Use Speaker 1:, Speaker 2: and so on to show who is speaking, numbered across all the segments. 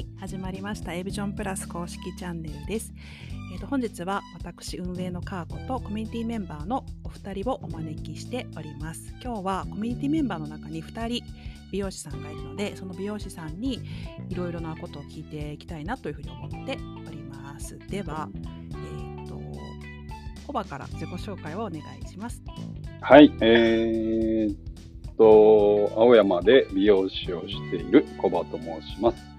Speaker 1: い、始まりました。エビジョンプラス公式チャンネルです。えー、と本日は私運営のカーコとコミュニティメンバーのお二人をお招きしております。今日はコミュニティメンバーの中に2人美容師さんがいるので、その美容師さんにいろいろなことを聞いていきたいなというふうに思っております。では、えっ、とコバから自己紹介をお願いします。
Speaker 2: はい、えー、っと、青山で美容師をしているコバと申します。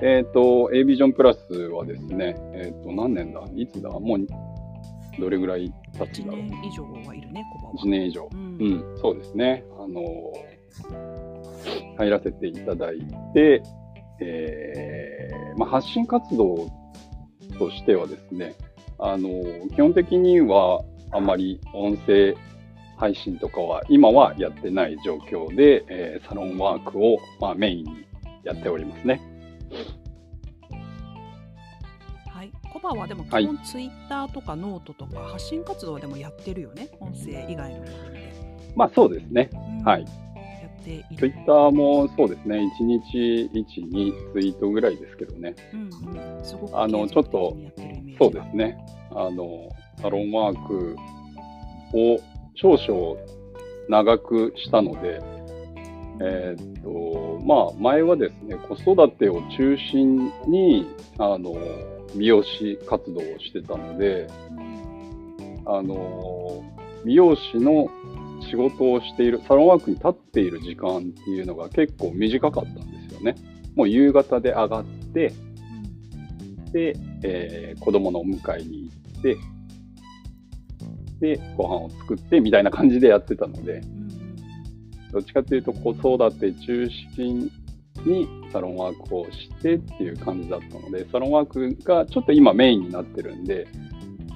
Speaker 2: えー、っと、A ビジョンプラスはですね、えー、っと、何年だ？いつだ？もう、どれぐらい経つん
Speaker 1: 1
Speaker 2: だろう？
Speaker 1: 年以上はいるね、コバは。
Speaker 2: 1年以上。
Speaker 1: うん
Speaker 2: うん、そうですね。あの、入らせていただいて、えーまあ、発信活動としてはですね、あの、基本的にはあまり音声配信とかは今はやってない状況で、えーサロンワークを、まあ、メインにやっておりますね。
Speaker 1: はい、コバはでも基
Speaker 2: はい
Speaker 1: 本ツイッターとかノートとか発信活動はでもやってるよね、音声以外の部分で。
Speaker 2: まあそうですね。
Speaker 1: うん
Speaker 2: はい。
Speaker 1: やっている。
Speaker 2: ツイッターもそうですね。1日1、2ツイートぐらいですけどね。
Speaker 1: うんうん、すごく
Speaker 2: あのちょっとそう
Speaker 1: が
Speaker 2: ですね。あの、サロンワークを少々長くしたので、えーっと、まあ、前はですね、子育てを中心に、あの、美容師活動をしてたので、あの、美容師の仕事をしている、サロンワークに立っている時間っていうのが結構短かったんですよね。もう夕方で上がって、で、えー子供のお迎えに行って、で、ご飯を作ってみたいな感じでやってたので、どっちかというと子育て中心にサロンワークをしてっていう感じだったので、サロンワークがちょっと今メインになってるんで、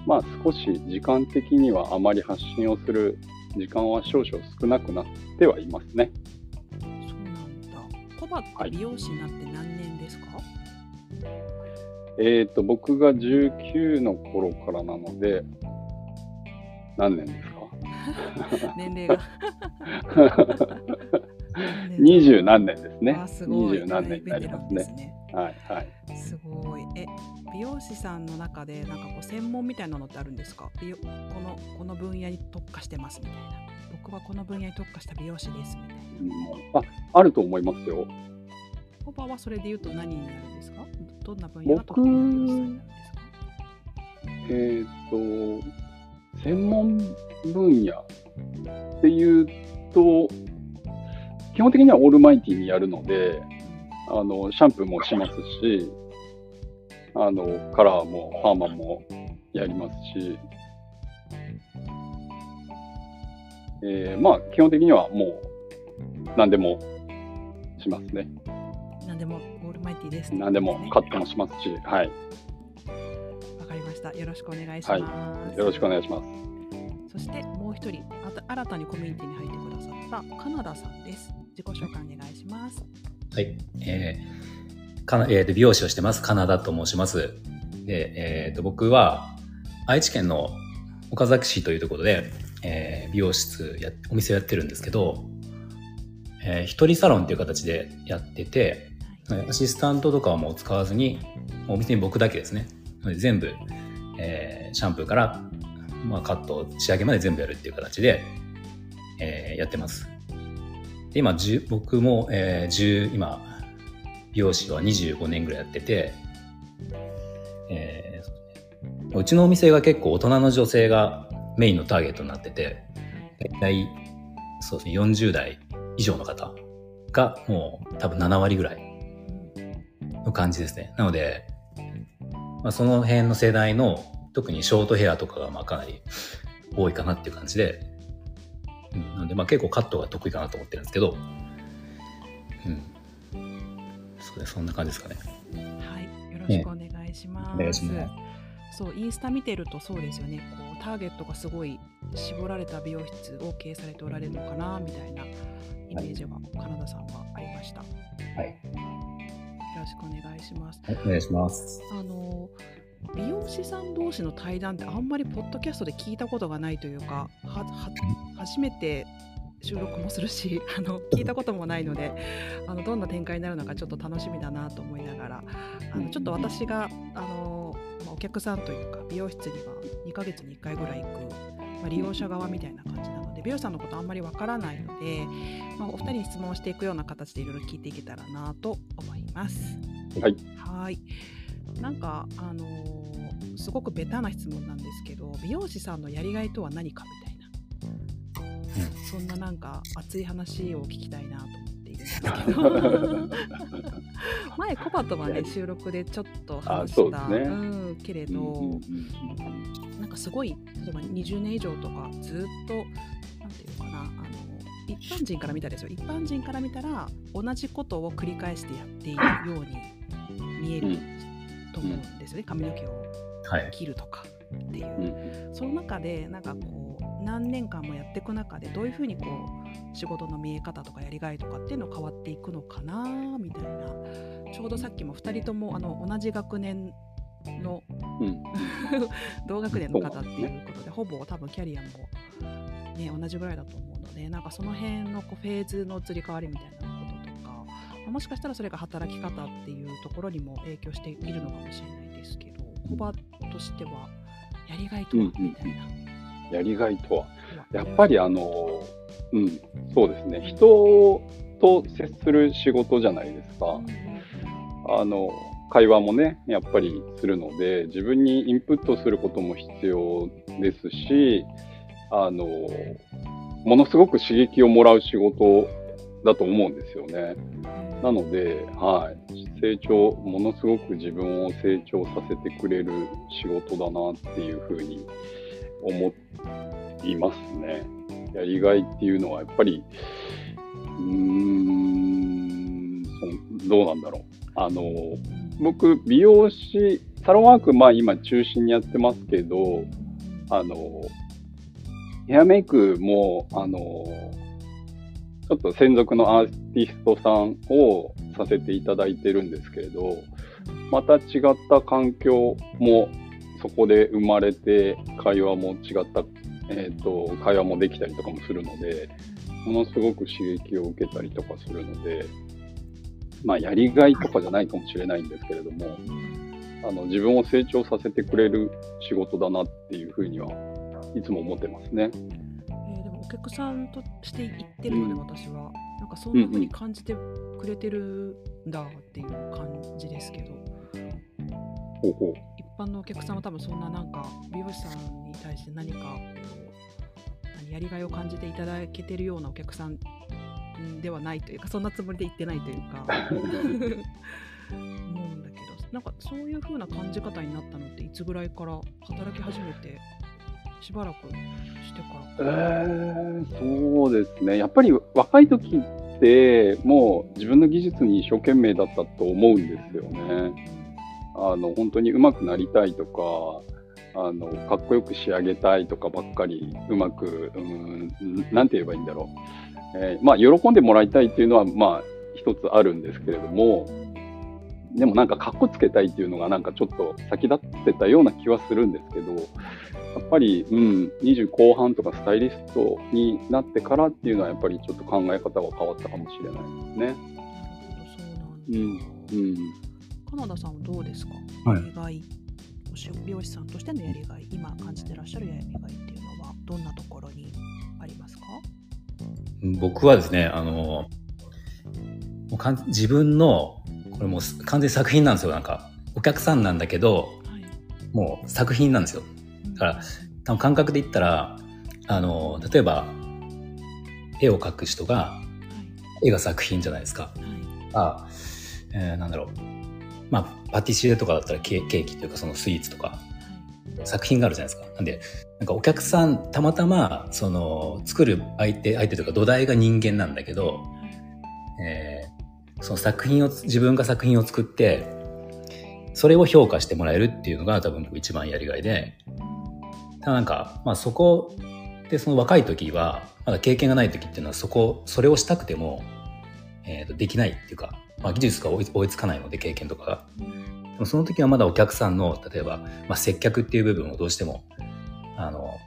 Speaker 2: まあ少し時間的にはあまり発信をする時間は少々少なくなってはいますね。
Speaker 1: そうなんだ。コバって美容師になって何年ですか？
Speaker 2: えっ、と、僕が19の頃からなので、何年ですか？
Speaker 1: 年齢が。
Speaker 2: 二十何年ですね。二十何年になりますね。
Speaker 1: ね。
Speaker 2: はいはい。
Speaker 1: すごい。え、美容師さんの中でなんかこう専門みたいなのってあるんですか？美容このこの分野に特化してますみたいな。僕はこの分野に特化した美容師ですみたいな。
Speaker 2: うんあ、あると思いますよ。
Speaker 1: コバはそれで言うと何になるんですか？どんな分野が得意な美容師さんになるんですか？
Speaker 2: えっ、と、専門分野っていうと、基本的にはオールマイティにやるので、あの、シャンプーもしますし、あの、カラーもパーマもやりますし、えーまあ、基本的にはもう何でもしますね。
Speaker 1: 何でもオールマイティです、
Speaker 2: 何でもカットもしますし、はい。
Speaker 1: した。よろしくお願いします。
Speaker 2: よろしくお願いします。
Speaker 1: そしてもう一人、あた新たにコミュニティに入ってくださったカナダさんです。自己紹介お願いします。
Speaker 3: はい。えーかなえーと美容師をしてます。カナダと申します。で、えーと僕は愛知県の岡崎市というところで、えー美容室や、お店をやってるんですけど、えー一人サロンっていう形でやってて、アシスタントとかはもう使わずに、お店に僕だけですね。全部、えーシャンプーから、まあ、カット、仕上げまで全部やるっていう形で、えーやってます。で今僕も、えー10今美容師は25年ぐらいやってて、えーそうねうちのお店が結構大人の女性がメインのターゲットになってて大体そうですね40代以上の方がもう多分7割ぐらいの感じですねなので、まあ、その辺の世代の特にショートヘアとかがまあかなり多いかなっていう感じでうん、なので、まあ、結構カットが得意かなと思ってるんですけど、うん。そそんな感じですかね。
Speaker 1: はい、よろしくお願いします。
Speaker 3: お願いします
Speaker 1: そう、インスタ見てるとそうですよね。こうターゲットがすごい絞られた美容室を経営されておられるのかなみたいなイメージがカナダさんはありました。よ
Speaker 3: はい。
Speaker 1: ろしくお願いします。
Speaker 3: お願いします。
Speaker 1: あの美容師さん同士の対談ってあんまりポッドキャストで聞いたことがないというかはは初めて収録もするし あの聞いたこともないのであのどんな展開になるのかちょっと楽しみだなと思いながらあのちょっと私があの、まあ、お客さんというか美容室には2ヶ月に1回ぐらい行く、まあ、利用者側みたいな感じなので美容師さんのことあんまりわからないので、まあ、お二人に質問していくような形でいろいろ聞いていけたらなと思います。
Speaker 2: はい。
Speaker 1: はいなんかあのーすごくベタな質問なんですけど美容師さんのやりがいとは何かみたいな、そんななんか熱い話を聞きたいなと思っているんですけど。前コバとはね収録でちょっと話した、
Speaker 2: あそう
Speaker 1: ん、けれど、
Speaker 2: うんうんうん
Speaker 1: なんかすごい例えば20年以上とかずっとなんていうのかなあの一般人から見たらですよ。一般人から見たら同じことを繰り返してやっているように見えると思うんですよね、髪の毛を。
Speaker 3: はい。
Speaker 1: 切るとかっていう。
Speaker 2: うんうん。
Speaker 1: その中でなんかこう何年間もやっていく中でどういうふうにこう仕事の見え方とかやりがいとかっていうの変わっていくのかなみたいな。ちょうどさっきも2人ともあの同じ学年の
Speaker 2: うん。
Speaker 1: 同学年の方っていうことでほぼ多分キャリアも、ね、同じぐらいだと思うのでなんかその辺のこうフェーズの移り変わりみたいなもしかしたらそれが働き方っていうところにも影響しているのかもしれないですけどコバとしてはやりがいとはみたいな。
Speaker 2: やりがいとはやっぱりあの、うん、そうですね、人と接する仕事じゃないですか。あの会話もね、やっぱりするので、自分にインプットすることも必要ですし、あの、ものすごく刺激をもらう仕事だと思うんですよね。なので、はい、成長、ものすごく自分を成長させてくれる仕事だなっていうふうに思いますね。やりがいっていうのはやっぱり、うーん、どうなんだろう。あの、僕、美容師、サロンワーク、まあ今中心にやってますけど、あの、ヘアメイクも、あの、ちょっと専属のアーティストさんをさせていただいてるんですけれど、また違った環境もそこで生まれて、会話も違った、えっ、と、会話もできたりとかもするので、ものすごく刺激を受けたりとかするので、まあ、やりがいとかじゃないかもしれないんですけれども、あの、自分を成長させてくれる仕事だなっていうふうにはいつも思ってますね。
Speaker 1: 客さんとして行ってるので、私は。なんかそんな風に感じてくれてるんだっていう感じですけど、
Speaker 2: ほうほう。
Speaker 1: 一般のお客さんは多分そんななんか美容師さんに対して何かこう何やりがいを感じていただけてるようなお客さんんではないというかそんなつもりで言ってないというか。思うんだけどなんかそういう風な感じ方になったのっていつぐらいから働き始めてしばらくしてから
Speaker 2: えー、そうですね。やっぱり若い時って、もう自分の技術に一生懸命だったと思うんですよね。あの、本当に上手くなりたいとか、あの、かっこよく仕上げたいとかばっかり、うまく、うん、なんて言えばいいんだろう。えーまあ、喜んでもらいたいっていうのは、まあ、一つあるんですけれども、でもなんかかっこつけたいっていうのがなんかちょっと先立ってたような気はするんですけど、やっぱり、うん、20後半とかスタイリストになってからっていうのはやっぱりちょっと考え方が変わったかもしれないですね。
Speaker 1: なるほどそうなん
Speaker 2: うん、うん。
Speaker 1: カナダさんはどうですか、
Speaker 3: はい
Speaker 1: やりがいお仕美容師さんとしてのやりがい今感じてらっしゃるやりがいっていうのはどんなところにありますか？
Speaker 3: 僕はですね、あの、もうかん自分の、これもう完全に作品なんですよ。なんか、お客さんなんだけど、
Speaker 1: はい
Speaker 3: もう作品なんですよ。だから多分感覚で言ったら、あの、例えば、絵を描く人が、
Speaker 1: は
Speaker 3: 絵が作品じゃないですか。
Speaker 1: いはい
Speaker 3: あ、えーなんだろう。まあ、パティシエとかだったらケケーキというかそのスイーツとか作品があるじゃないですか。なんで、なんかお客さん、たまたま、その、作る相手、相手というか土台が人間なんだけど、えーその作品を、自分が作品を作って、それを評価してもらえるっていうのが多分僕一番やりがいで、ただなんか、まあそこでその若い時は、まだ経験がない時っていうのはそこ、それをしたくても、えーとできないっていうか、まあ技術が追いつかないので経験とかが。でもその時はまだお客さんの、例えば、まあ、接客っていう部分をどうしても、あの、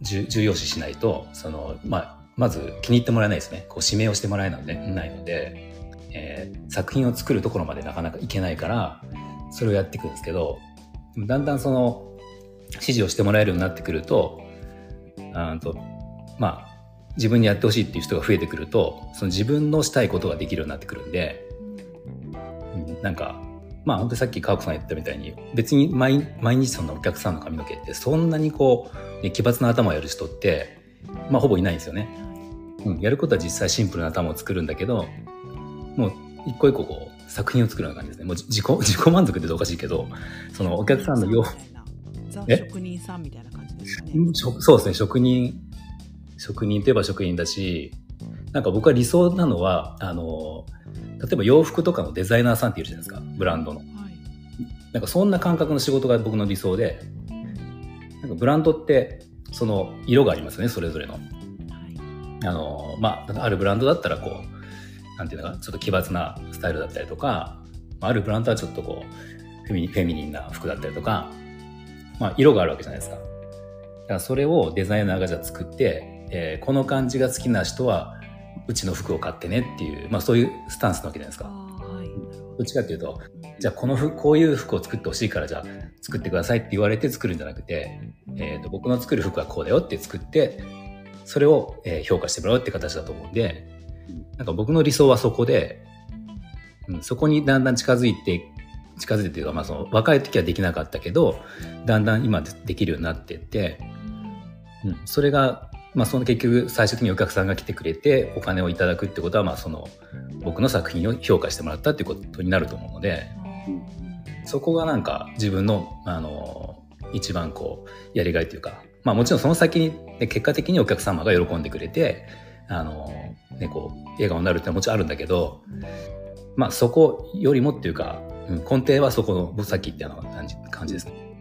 Speaker 3: 重要視しないと、その、まあ、まず気に入ってもらえないですね。こう指名をしてもらえないので、えー、作品を作るところまでなかなかいけないから、それをやっていくんですけど、だんだんその、指示をしてもらえるようになってくると、あとまあ、自分にやってほしいっていう人が増えてくると、その自分のしたいことができるようになってくるんで、うん、なんか、まあ本当にさっき川子さん言ったみたいに、別に毎毎日そのお客さんの髪の毛ってそんなにこう、ね、奇抜な頭をやる人って、まあほぼいないんですよね。うん、やることは実際シンプルな頭を作るんだけど、もう一個一個こう作品を作るような感じですね。もう自己自己満足っておかしいけど、そのお客さんの
Speaker 1: 要職人さんみたいな感じですね。
Speaker 3: そうですね、職人、職人といえば職人だし、なんか僕は理想なのは、あの、例えば洋服とかのデザイナーさんっているじゃないですか、ブランドの。はい、なんかそんな感覚の仕事が僕の理想で、なんかブランドって、その色がありますよね、それぞれの。はい、あの、まあ、あるブランドだったらこう、なんていうのか、ちょっと奇抜なスタイルだったりとか、あるブランドはちょっとこう、フェミフェミニンな服だったりとか、まあ、色があるわけじゃないですか。だからそれをデザイナーがじゃあ作って、えー、この感じが好きな人はうちの服を買ってねっていう、まあ、そういうスタンスなわけじゃないですか。はい、どっちかっていうと、じゃあこの服、こういう服を作ってほしいからじゃあ作ってくださいって言われて作るんじゃなくて、えーと、僕の作る服はこうだよって作って、それを、えー、評価してもらうって形だと思うんで、なんか僕の理想はそこで、うん、そこにだんだん近づいて、近づいてっていうか、まあその若い時はできなかったけど、だんだん今できるようになってって、うん、それがまあ、その結局最終的にお客さんが来てくれてお金をいただくってことは、まあ、その僕の作品を評価してもらったっていうことになると思うので、そこがなんか自分のあの一番こうやりがいというか、まあ、もちろんその先に、ね、結果的にお客様が喜んでくれてあの、ね、こう笑顔になるってのはもちろんあるんだけど、まあ、そこよりもっていうか、うん、根底はそこのさっき言ったような感じ感じですね。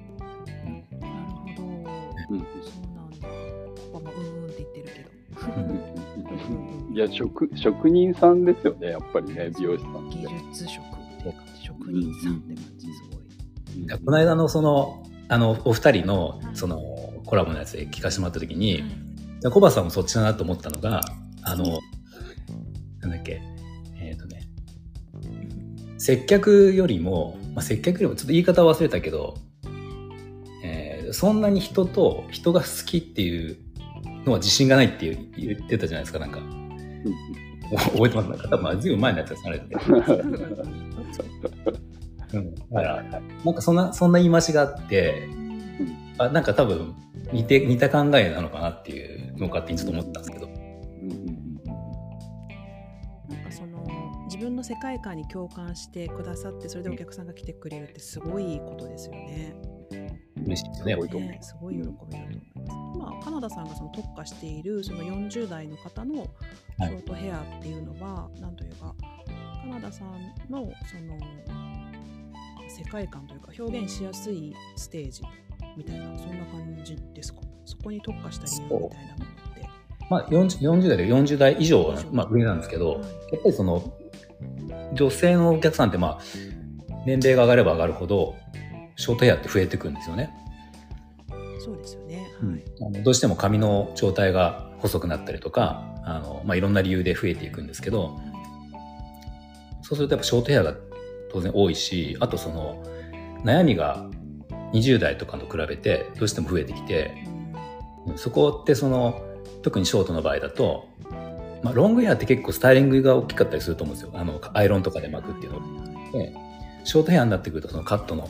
Speaker 2: いや職職人さんですよねやっぱりね美容師さん
Speaker 1: 技術職。って感じ職人さんって感じすごい、
Speaker 3: この間のそのあのお二人のそのコラボのやつで聞かせてもらった時に、はい、コバさんもそっちだなと思ったのがあのなんだっけえっ、ー、とね接客よりも、まあ、接客よりもちょっと言い方忘れたけど、えー、そんなに人と人が好きっていうのは自信がないって言ってたじゃないですか、なんか。覚えてます？なんか多分、ずいぶん前のやつです、あれって。うん、だから、なんかそんな、そんな言い回しがあって、あなんか多分似て、似た考えなのかなっていうのを勝手にちょっと思ったんですけど。
Speaker 1: なんかその、自分の世界観に共感してくださって、それでお客さんが来てくれるってすごいことですよね。
Speaker 3: 嬉しいですね、
Speaker 1: ねすごい喜びだと思います。今、カナダさんがその特化しているその40代の方のショートヘアっていうのは、はい、なんというか、カナダさんのその世界観というか表現しやすいステージみたいな、そんな感じですか？そこに特化した理由みたいなものって。
Speaker 3: まあ40、40, 代で40代以上が、まあ、上なんですけど、はい、やっぱりその女性のお客さんってまあ年齢が上がれば上がるほどショートヘアって増えてくるんですよね。
Speaker 1: そうですよね。はい。
Speaker 3: あのどうしても髪の状態が細くなったりとか、あのまあいろんな理由で増えていくんですけど、そうするとやっぱショートヘアが当然多いし、あとその悩みが20代とかと比べてどうしても増えてきて、うん、そこってその特にショートの場合だと、まあ、ロングヘアって結構スタイリングが大きかったりすると思うんですよ。あのアイロンとかで巻くっていうので、ショートヘアになってくるとそのカットの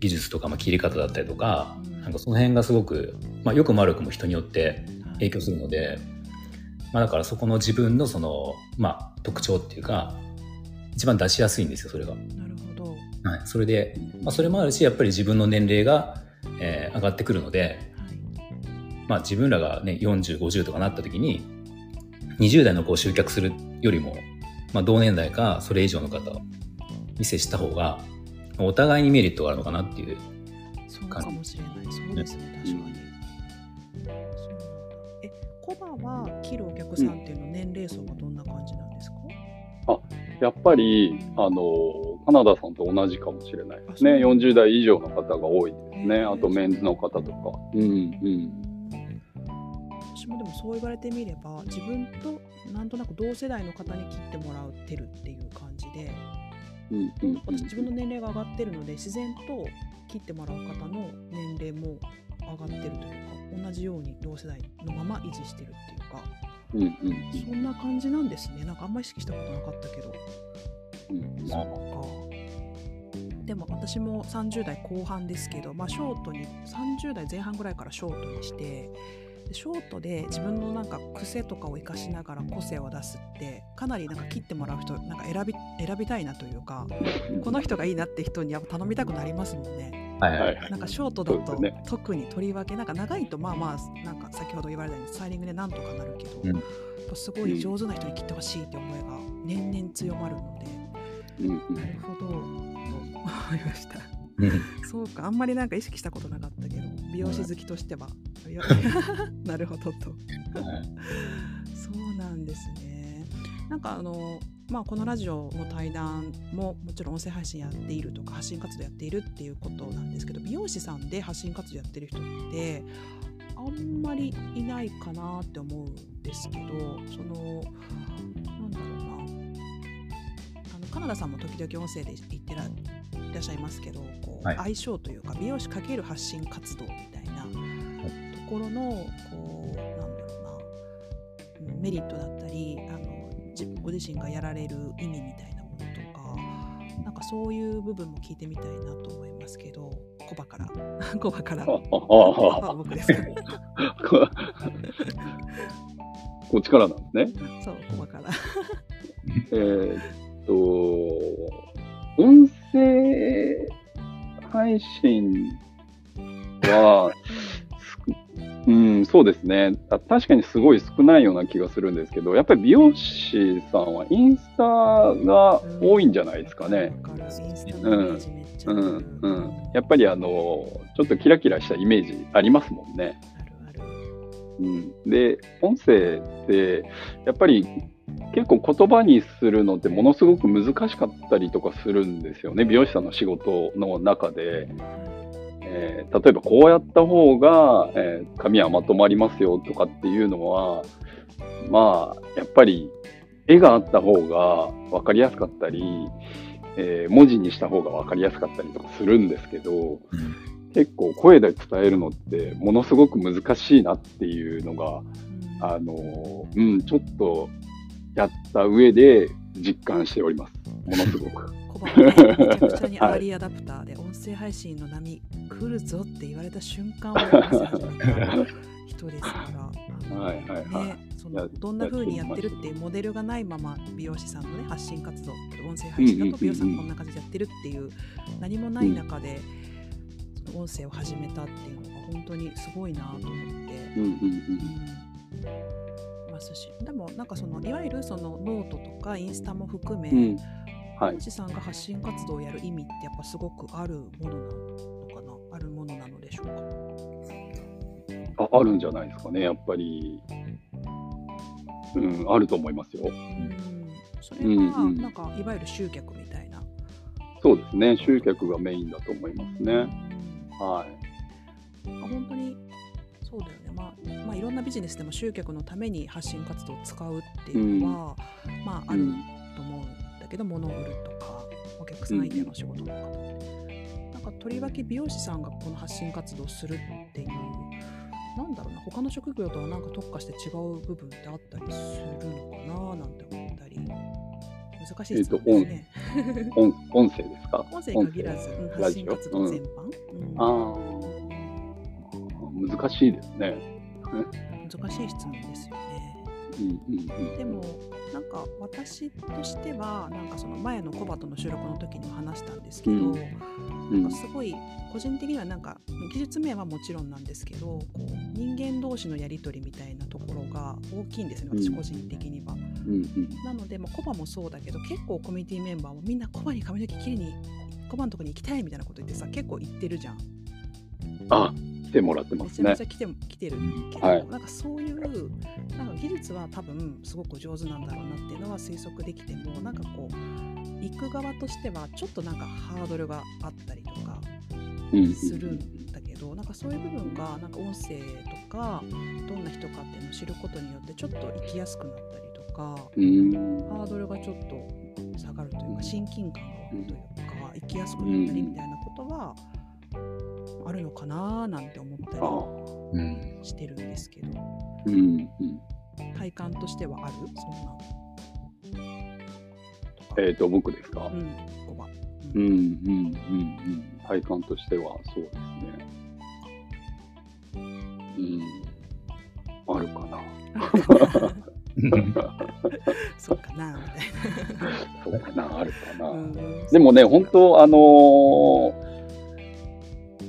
Speaker 3: 技術とか、まあ、切り方だったりとか、なんかその辺がすごく、まあ、よくも悪くも人によって影響するので、まあ、だからそこの自分のその、まあ、特徴っていうか一番出しやすいんですよそれが。な
Speaker 1: るほど、
Speaker 3: はい、それで、まあ、それもあるしやっぱり自分の年齢が、えー、上がってくるので、はい、まあ、自分らがね4050とかなった時に20代のこう集客するよりも、まあ、同年代かそれ以上の方に接した方がお互いにメリットがあるのかなっていう
Speaker 1: そうかもしれない。そうですね、確かに。え、コバは切るお客さんっていうの、年齢層はどんな感じなんですか、
Speaker 2: あやっぱり、あの、カナダさんと同じかもしれないですね。40代以上の方が多いですね。あとメンズの方とか。うんうん。
Speaker 1: 私もでもそう言われてみれば自分となんとなく同世代の方に切ってもらってるっていう感じで
Speaker 2: うんうんうん。
Speaker 1: 私自分の年齢が上がってるので自然と切ってもらう方の年齢も上がってるというか同じように同世代のまま維持してるっていうか
Speaker 2: うんうん
Speaker 1: そんな感じなんですね。なんかあんまり意識したことなかったけど。
Speaker 2: うんうん
Speaker 1: そうか。でも私も30代後半ですけど、まあ、ショートに30代前半ぐらいからショートにしてでショートで自分のなんか癖とかを生かしながら個性を出すってかなりなんか切ってもらう人なんか選び選びたいなというかこの人がいいなって人にやっぱ頼みたくなりますもんね。
Speaker 3: はいはい。
Speaker 2: はい
Speaker 1: なんかショートだと特にとりわけなんか長いとまあまあなんか先ほど言われたようにスタイリングでなんとかなるけど、
Speaker 3: うん
Speaker 1: やっぱすごい上手な人に切ってほしいって思いが年々強まるので、
Speaker 2: うんうん
Speaker 1: なるほどと思いました。
Speaker 3: うん。
Speaker 1: そうかあんまりなんか意識したことなかったけど美容師好きとしては、なるほどと。そうなんですね。なんかあのまあこのラジオの対談ももちろん音声配信やっているとか発信活動やっているっていうことなんですけど美容師さんで発信活動やってる人ってあんまりいないかなって思うんですけどそのなんだろうな。あのカナダさんも時々音声で言ってらっしゃいますけどこう、
Speaker 3: はい。
Speaker 1: 相性というか美容師かける発信活動みたいなところのこうなんだろうなうんメリットだったりあの自ご自身がやられる意味みたいなものとかなんかそういう部分も聞いてみたいなと思いますけどコバから。コバから。僕ですか
Speaker 2: こっちからなんですね。
Speaker 1: そうから。
Speaker 2: えー配信は、すうん、そうですね。あ確かにすごい少ないような気がするんですけど、やっぱり美容師さんはインスタが多いんじゃないですかね。
Speaker 1: わかるインスタのイメージめっちゃある
Speaker 2: うん、うん。やっぱりあの、ちょっとキラキラしたイメージありますもんね。うん、で音声ってやっぱり結構言葉にするのってものすごく難しかったりとかするんですよね。美容師さんの仕事の中で、えー例えばこうやった方が、えー髪はまとまりますよとかっていうのはまあやっぱり絵があった方が分かりやすかったり、えー文字にした方が分かりやすかったりとかするんですけど、結構声で伝えるのってものすごく難しいなっていうのが、あの、うん、ちょっとやった上で実感しております。ものすごく。
Speaker 1: めちゃくちゃにアーリーアダプターで音声配信の波来るぞって言われた瞬間を人ですから、あの
Speaker 2: はいはいはい
Speaker 1: ね、そのどんな風にやってるっていうモデルがないまま美容師さんのね発信活動音声配信だと美容師さんこんな感じでやってるっていう何もない中でその音声を始めたっていうのが本当にすごいなと思って。
Speaker 2: うんうん
Speaker 1: うんますしでもなんかそのいわゆるそのノートとかインスタも含め、
Speaker 2: うん。うん。はい
Speaker 1: さんが発信活動をやる意味ってやっぱすごくあるものなのかな？あるものなのでしょうか？
Speaker 2: ああるんじゃないですかね、やっぱり。うん、あると思いますよ。
Speaker 1: うんそれ
Speaker 2: うん
Speaker 1: は
Speaker 2: うん
Speaker 1: なんかいわゆる集客みたいな、
Speaker 2: そうですね、集客がメインだと思いますね。はい。
Speaker 1: うん本当にそうだよね、まあ、まあいろんなビジネスでも集客のために発信活動を使うっていうのは、まああると思うんだけど、物を売るとかお客さん相手の仕事とかって、なんかとりわけ美容師さんがこの発信活動をするっていうなんだろうな他の職業とはなんか特化して違う部分ってあったりするのかななんて思ったり。難しいですね、
Speaker 2: 音。音声ですか？
Speaker 1: 音声に限らず、うん
Speaker 2: ラ
Speaker 1: 発信活動全般、うん。
Speaker 2: ああ、難しいですね。
Speaker 1: 難しい質問ですよね
Speaker 2: うんうんうん。
Speaker 1: でもなんか私としてはなんかその前のコバとの収録の時にも話したんですけど、
Speaker 2: うん
Speaker 1: なんかすごい個人的にはなんか技術面はもちろんなんですけどこう人間同士のやり取りみたいなところが大きいんですね私
Speaker 2: うん
Speaker 1: 個人的には。
Speaker 2: うんうん
Speaker 1: なので、まあ、コバもそうだけど結構コミュニティメンバーもみんなコバに髪の毛切りにコバのとこに行きたいみたいなこと言ってさ結構言ってるじゃん。
Speaker 2: あ、来てもらってますね
Speaker 1: めちゃめち。ゃ来て来てるけど、
Speaker 2: はい
Speaker 1: なんかそういうなんか技術は多分すごく上手なんだろうなっていうのは推測できてもなんかこう行く側としてはちょっとなんかハードルがあったりとか
Speaker 2: うんうん
Speaker 1: するんだけど、なんかそういう部分がなんか音声とがどんな人かっていうのを知ることによってちょっと生きやすくなったりとか、
Speaker 2: うん。
Speaker 1: ハードルがちょっと下がるというか親近感が湧くというか生きやすくなったりみたいなことはあるのかななんて思った。りしてるんですけど
Speaker 2: うん。うん。
Speaker 1: 体感としてはある？そんな
Speaker 2: えっ、と、僕ですか、
Speaker 1: うん
Speaker 2: うん、うん、うん、うん。体感としてはそうですね。うん。あるかな。
Speaker 1: そうかなみたい
Speaker 2: そうかな、あるかな。
Speaker 1: な、うん
Speaker 2: でもね、本当あのー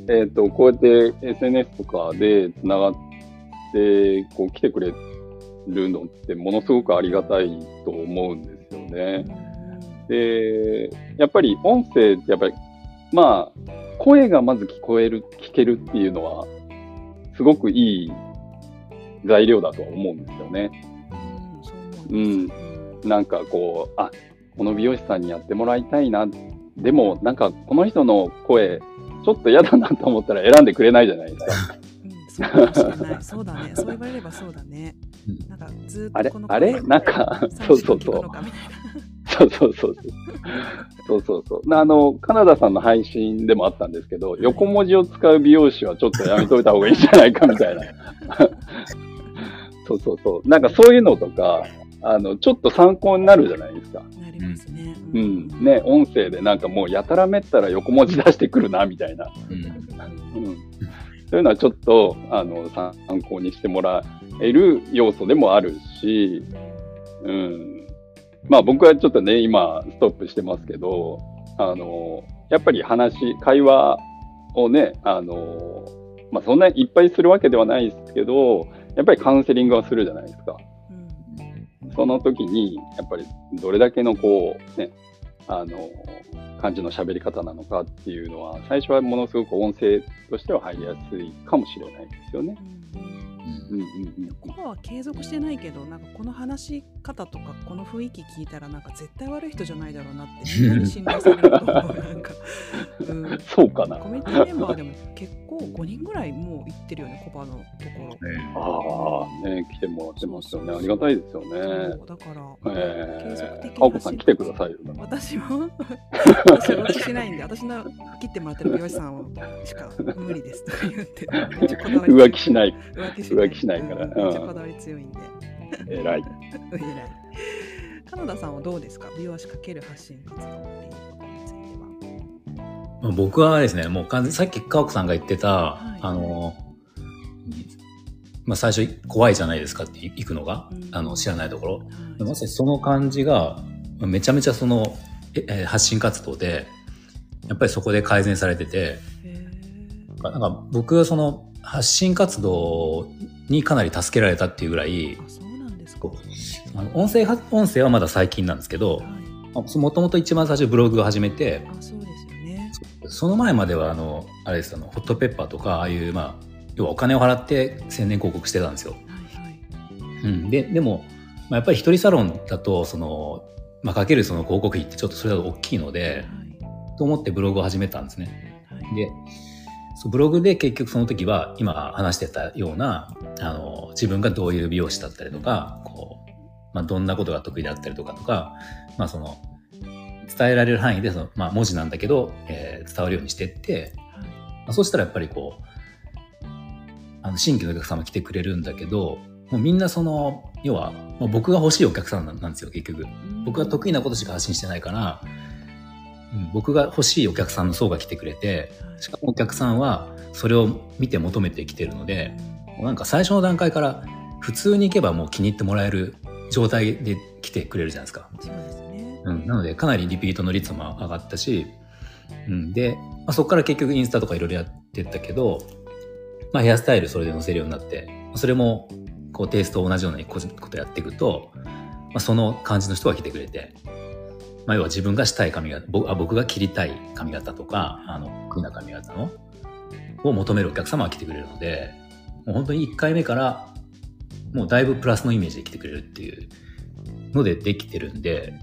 Speaker 2: えっ、と、こうやって SNS とかでつながって、こう来てくれるのってものすごくありがたいと思うんですよね。で、やっぱり音声ってやっぱり、まあ、声がまず聞こえる、聞けるっていうのは、すごくいい材料だとは思うんですよね。
Speaker 1: うん
Speaker 2: なんかこう、あ、この美容師さんにやってもらいたいな。でも、なんかこの人の声、ちょっと嫌だなと思ったら選んでくれないじゃないですか。
Speaker 1: うん、そうかもしれない。そうだね。そう言われればそうだね。
Speaker 3: うん
Speaker 1: なんかずっ
Speaker 2: あれ
Speaker 1: とこの
Speaker 2: あれ？なんか、そうそうそう。
Speaker 1: う。
Speaker 2: そうそうそうそう。そうそうそう。あの、カナダさんの配信でもあったんですけど、横文字を使う美容師はちょっとやめといた方がいいんじゃないかみたいな。そうそうそう。なんかそういうのとか、あの、ちょっと参考になるじゃないですか。
Speaker 1: なりますね。
Speaker 2: うん。ね、音声でなんかもうやたらめったら横文字出してくるな、みたいな。
Speaker 3: うん
Speaker 2: うん。そういうのはちょっと、あの、参考にしてもらえる要素でもあるし、うん。まあ僕はちょっとね、今、ストップしてますけど、あの、やっぱり話、会話をね、あの、まあそんなにいっぱいするわけではないですけど、やっぱりカウンセリングはするじゃないですか。その時に、やっぱりどれだけのこう、ね、あの、感じの喋り方なのかっていうのは、最初はものすごく音声としては入りやすいかもしれないですよね。
Speaker 1: コバは継続してないけど、なんかこの話し方とかこの雰囲気聞いたらなんか絶対悪い人じゃないだろうなってみんなに信頼されると。なんか、うん、
Speaker 2: そうかな。
Speaker 1: コミュニティメンバーでも結構5人ぐらいもう行ってるよね、コバのところ。
Speaker 2: ああ、ね、来てもらってますよね。ありがたいですよね。
Speaker 1: そうだから、
Speaker 2: え
Speaker 1: 継続的に
Speaker 2: ー、かおこさん来てくださいよ。
Speaker 1: 私も 私は浮気しないんで私の切ってもらってる美容師さんしか無理ですとか言ってめっちゃこだわり強い
Speaker 2: 浮気しない。
Speaker 1: 浮気
Speaker 2: しないから
Speaker 1: うんめっちゃこだわり強いんで。
Speaker 2: えらい。
Speaker 1: 偉い。カナダさんはどうですか？美容師かける発信活動っていうことについては。
Speaker 3: まあ僕はですね、もう完全さっきかおこさんが言ってた、
Speaker 1: い。
Speaker 3: あの、まあ最初怖いじゃないですかって行くのが、
Speaker 1: うん。
Speaker 3: あの知らないところ。
Speaker 1: はい。
Speaker 3: まさにその感じが、めちゃめちゃその、ええー発信活動で、やっぱりそこで改善されてて、
Speaker 1: へ
Speaker 3: なんか僕はその発信活動にかなり助けられたっていうぐらい
Speaker 1: そうなんですか
Speaker 3: あの音声は、音声はまだ最近なんですけど、
Speaker 1: はい
Speaker 3: もともと一番最初ブログを始めて、
Speaker 1: あそうですよね
Speaker 3: その前まではあの、あれですあの、ホットペッパーとか、ああいう、まあ、要はお金を払って宣伝広告してたんですよ。
Speaker 1: はいはい
Speaker 3: うん。で、でも、まあ、やっぱり一人サロンだと、その、まあ、かけるその広告費ってちょっとそれだと大きいので、と思ってブログを始めたんですね。
Speaker 1: はいはい
Speaker 3: で、そうブログで結局その時は今話してたような、あの、自分がどういう美容師だったりとか、こう、まあ、どんなことが得意だったりとかとか、まあ、その、伝えられる範囲でその、まあ、文字なんだけど、えー伝わるようにしてって、まあ、そしたらやっぱりこう、あの、新規のお客様来てくれるんだけど、もうみんなその、要は、まあ、僕が欲しいお客さんなんなんですよ、結局。僕が得意なことしか発信してないから、うん、僕が欲しいお客さんの層が来てくれて、しかもお客さんはそれを見て求めてきてるので、なんか最初の段階から普通に行けばもう気に入ってもらえる状態で来てくれるじゃないですか。
Speaker 1: そうですね。
Speaker 3: うん、なのでかなりリピートの率も上がったし、うん、で、まあ、そこから結局インスタとかいろいろやってったけど、まあ、ヘアスタイルそれで載せるようになって、それもこうテイスト同じようなことやっていくと、まあ、その感じの人が来てくれて、ままあ、要は自分がしたい髪型、僕あ僕が切りたい髪型とか、あの、得意な髪型の、を求めるお客様が来てくれるので、もう本当に1回目から、もうだいぶプラスのイメージで来てくれるっていうのでできてるんで、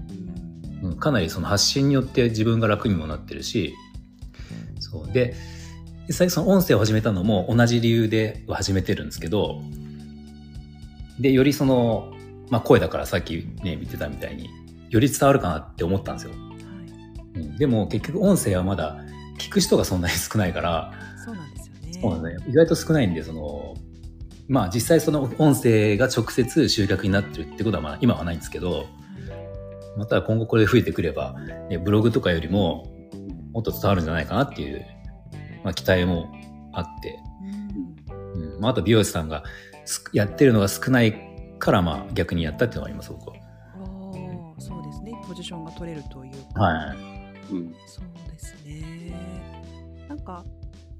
Speaker 1: うん
Speaker 3: かなりその発信によって自分が楽にもなってるし、そう。で、で実際その音声を始めたのも同じ理由で始めてるんですけど、で、よりその、まあ声だからさっきね、見てたみたいに、より伝わるかなって思ったんですよ。
Speaker 1: はい、
Speaker 3: うん、でも結局音声はまだ聞く人がそんなに少ないから、
Speaker 1: そうなんですよね。
Speaker 3: そうね。意外と少ないんで、その、まあ実際その音声が直接集客になってるってことはまあ今はないんですけど、また今後これ増えてくれば、ね、ブログとかよりももっと伝わるんじゃないかなっていう、まあ期待もあって、
Speaker 1: うん
Speaker 3: うんまあ、あと美容師さんがすやってるのが少ないから、まあ逆にやったっていうのがあります、僕は。
Speaker 1: おーそうですね。ポジションが取れるというか。
Speaker 3: はい。
Speaker 2: うん。
Speaker 1: そうですね。なんか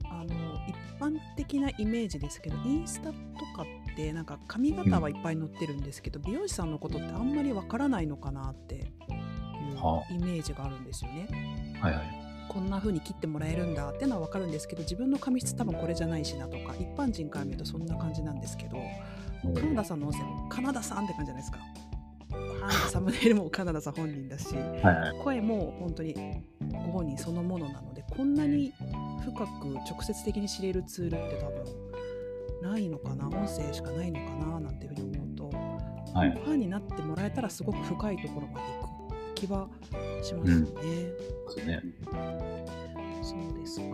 Speaker 1: あの一般的なイメージですけど、インスタとかってなんか髪型はいっぱい載ってるんですけど、美容師さんのことってあんまりわからないのかなっていう
Speaker 3: は
Speaker 1: イメージがあるんですよね。
Speaker 3: はいはい。
Speaker 1: こんな風に切ってもらえるんだっていうのはわかるんですけど、自分の髪質多分これじゃないしなとか、一般人から見るとそんな感じなんですけど、カナダさんの音声もカナダさんって感じじゃないですか。バーンとサムネイルもカナダさん本人だし。
Speaker 3: はいはい。
Speaker 1: 声も本当にご本人そのものなのでこんなに深く直接的に知れるツールって多分ないのかな？音声しかないのかな？なんていうふうに思うと、
Speaker 3: はい
Speaker 1: ファンになってもらえたらすごく深いところまで行く気はしますよね。
Speaker 3: そうですね。
Speaker 1: そうですか。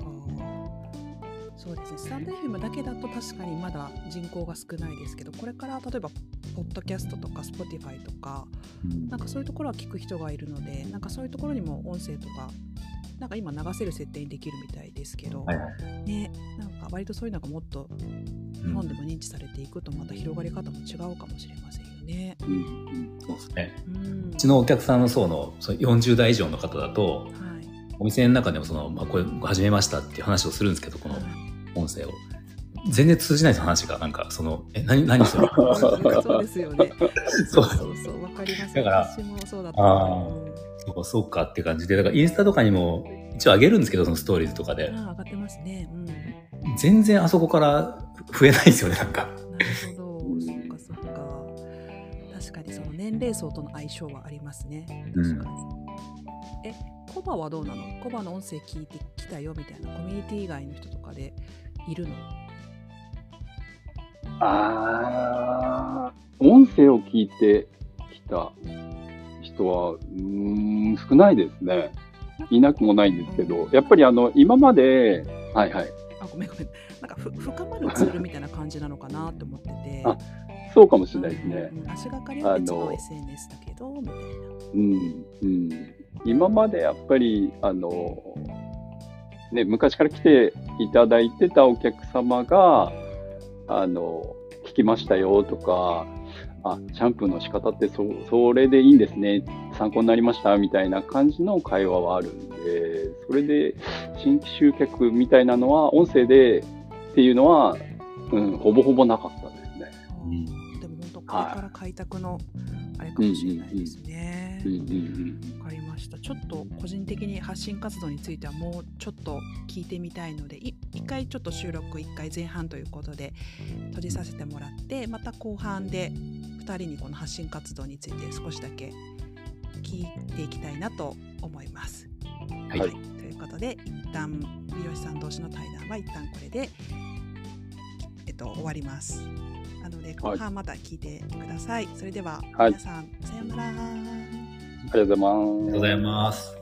Speaker 1: そうですね。スタンド FM だけだと確かにまだ人口が少ないですけど、これから例えばポッドキャストとか Spotify とか
Speaker 3: うん
Speaker 1: なんかそういうところは聞く人がいるので、なんかそういうところにも音声とか、なんか今流せる設定にできるみたいですけど、
Speaker 3: はいはい。
Speaker 1: ね、なんか割とそういうのがもっと日本でも認知されていくと、また広がり方も違うかもしれませんよね。
Speaker 2: うん。うん。
Speaker 3: そうですね。
Speaker 1: うん。
Speaker 3: うちのお客さんの層のその40代以上の方だと、
Speaker 1: はい。
Speaker 3: お店の中でもその、まあ、これ始めましたっていう話をするんですけど、この音声を。全然通じないです話が、なんか、その、え、何、何それ？
Speaker 1: はいそうですよね。
Speaker 3: そ
Speaker 1: そううそうそう、わかります。
Speaker 3: だから
Speaker 1: 私もそうだった。
Speaker 3: あそうそうかって感じで、だからインスタとかにも一応上げるんですけど、そのストーリーズとかで。
Speaker 1: あー上がってますね。うん。
Speaker 3: 全然あそこから増えないですよね、なんか。
Speaker 1: なるほど。そっかそっか。確かにその年齢層との相性はありますね。確かに。え、コバはどうなの？コバの音声聞いてきたよみたいなコミュニティ以外の人とかでいるの？
Speaker 2: ああ、音声を聞いてきた人は、うーん、少ないですね。いなくもないんですけど、やっぱりあの、今まで、はいはい、
Speaker 1: あ、ごめんごめん。なんかふ深まるツールみたいな感じなのかなって思ってて。
Speaker 2: あそうかもしれないですね。
Speaker 1: う足がかりは別の SNS だけど、みたいな。
Speaker 2: うん、うん。今までやっぱり、あの、ね、昔から来ていただいてたお客様が、あの、聞きましたよとか、あ、シャンプーの仕方ってそそれでいいんですね、参考になりましたみたいな感じの会話はあるんで、それで新規集客みたいなのは、音声でっていうのは、うん、ほぼほぼなかったですね。
Speaker 3: うん
Speaker 1: でも本当これから開拓のあれかもしれないですね。
Speaker 2: うんうんうん
Speaker 1: わかりました。ちょっと個人的に発信活動についてはもうちょっと聞いてみたいので、い一回ちょっと収録一回前半ということで閉じさせてもらって、また後半で2人にこの発信活動について少しだけ聞いていきたいなと思います。
Speaker 3: はい
Speaker 2: はい
Speaker 1: ということで、一旦美容師さん同士の対談は一旦これで、えっと、終わります。なので後半また聞いてください。それでは、
Speaker 2: はい
Speaker 1: 皆さんさようなら。
Speaker 3: ありがとうございます。